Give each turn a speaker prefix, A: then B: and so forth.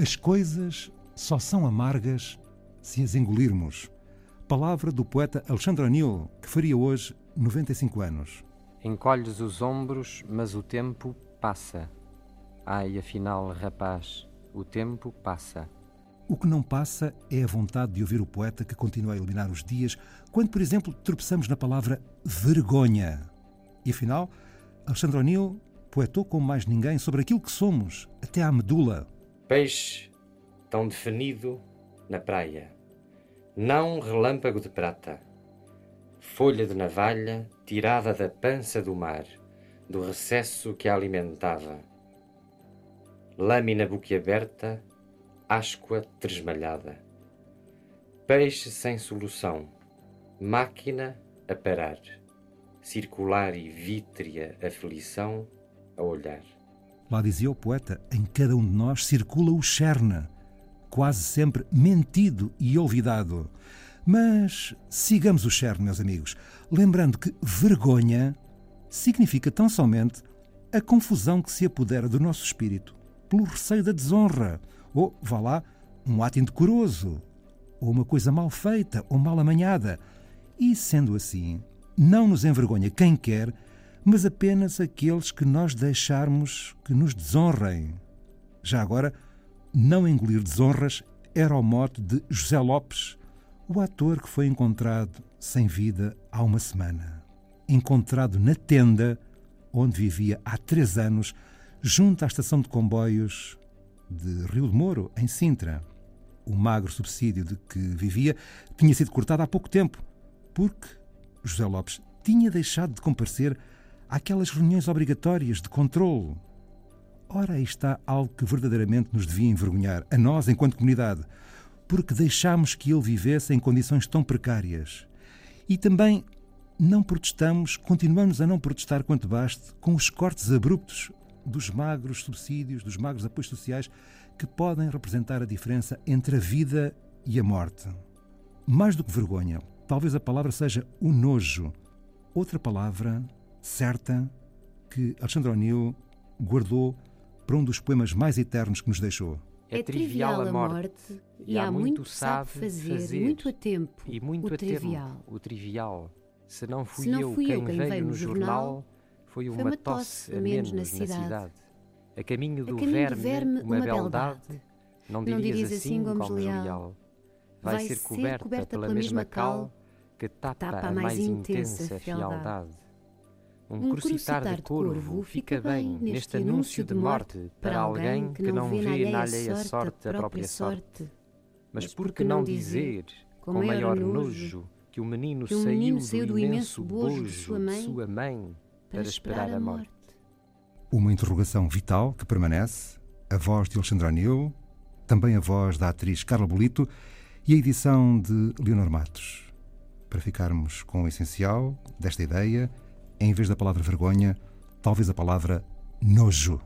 A: As coisas só são amargas se as engolirmos. Palavra do poeta Alexandre O'Neill, que faria hoje 95 anos.
B: Encolhes os ombros, mas o tempo passa. Ai, afinal, rapaz, o tempo passa.
A: O que não passa é a vontade de ouvir o poeta que continua a eliminar os dias, quando, por exemplo, tropeçamos na palavra vergonha. E afinal, Alexandre O'Neill poetou como mais ninguém sobre aquilo que somos, até à medula.
C: Peixe tão definido na praia, não relâmpago de prata, folha de navalha tirada da pança do mar, do recesso que a alimentava, lâmina boquiaberta, áscua tresmalhada, peixe sem solução, máquina a parar, circular e vítrea aflição a olhar.
A: Lá dizia o poeta: em cada um de nós circula o Cherna, quase sempre mentido e olvidado. Mas sigamos o Cherna, meus amigos, lembrando que vergonha significa tão somente a confusão que se apodera do nosso espírito pelo receio da desonra, ou, vá lá, um ato indecoroso, ou uma coisa mal feita ou mal amanhada. E, sendo assim, não nos envergonha quem quer mas apenas aqueles que nós deixarmos que nos desonrem. Já agora, não engolir desonras era o mote de José Lopes, o ator que foi encontrado sem vida há uma semana. Encontrado na tenda onde vivia há três anos, junto à estação de comboios de Rio de Moro, em Sintra. O magro subsídio de que vivia tinha sido cortado há pouco tempo, porque José Lopes tinha deixado de comparecer àquelas reuniões obrigatórias de controle. Ora, aí está algo que verdadeiramente nos devia envergonhar, a nós enquanto comunidade, porque deixámos que ele vivesse em condições tão precárias. E também não protestamos, continuamos a não protestar quanto baste com os cortes abruptos dos magros subsídios, dos magros apoios sociais que podem representar a diferença entre a vida e a morte. Mais do que vergonha, talvez a palavra seja o nojo. Outra palavra certa que Alexandre O'Neill guardou para um dos poemas mais eternos que nos deixou.
D: É trivial a morte e há muito sabe fazer, fazer muito a tempo
B: e muito
D: o
B: a
D: trivial.
B: Tempo, o trivial. Se não fui,
D: Se não
B: eu,
D: fui
B: quem
D: eu quem
B: veio
D: veio
B: no jornal, foi uma,
D: uma
B: tosse a menos na cidade. A caminho do,
D: A caminho do
B: verme,
D: verme,
B: uma,
D: uma
B: beldade,
D: beldade.
B: não
D: Não
B: dirias, assim,
D: assim,
B: Gomes
D: Gomes
B: Leal.
D: Leal.
B: Vai,
D: Vai
B: ser
D: ser
B: coberta,
D: coberta
B: pela
D: pela
B: mesma cal que tapa,
D: tapa
B: a mais intensa fialdade. Um,
D: Um
B: crucitar de corvo fica bem neste anúncio de morte para alguém que não vê na alheia sorte a própria sorte. Mas por que não dizer, com maior nojo, que o menino
D: que
B: saiu do
D: saiu do
B: imenso bojo
D: de sua mãe
B: de sua mãe para esperar a morte?
A: Uma interrogação vital que permanece, a voz de Alexandre O'Neill, também a voz da atriz Carla Bolito e a edição de Leonor Matos. Para ficarmos com o essencial desta ideia, em vez da palavra vergonha, talvez a palavra nojo.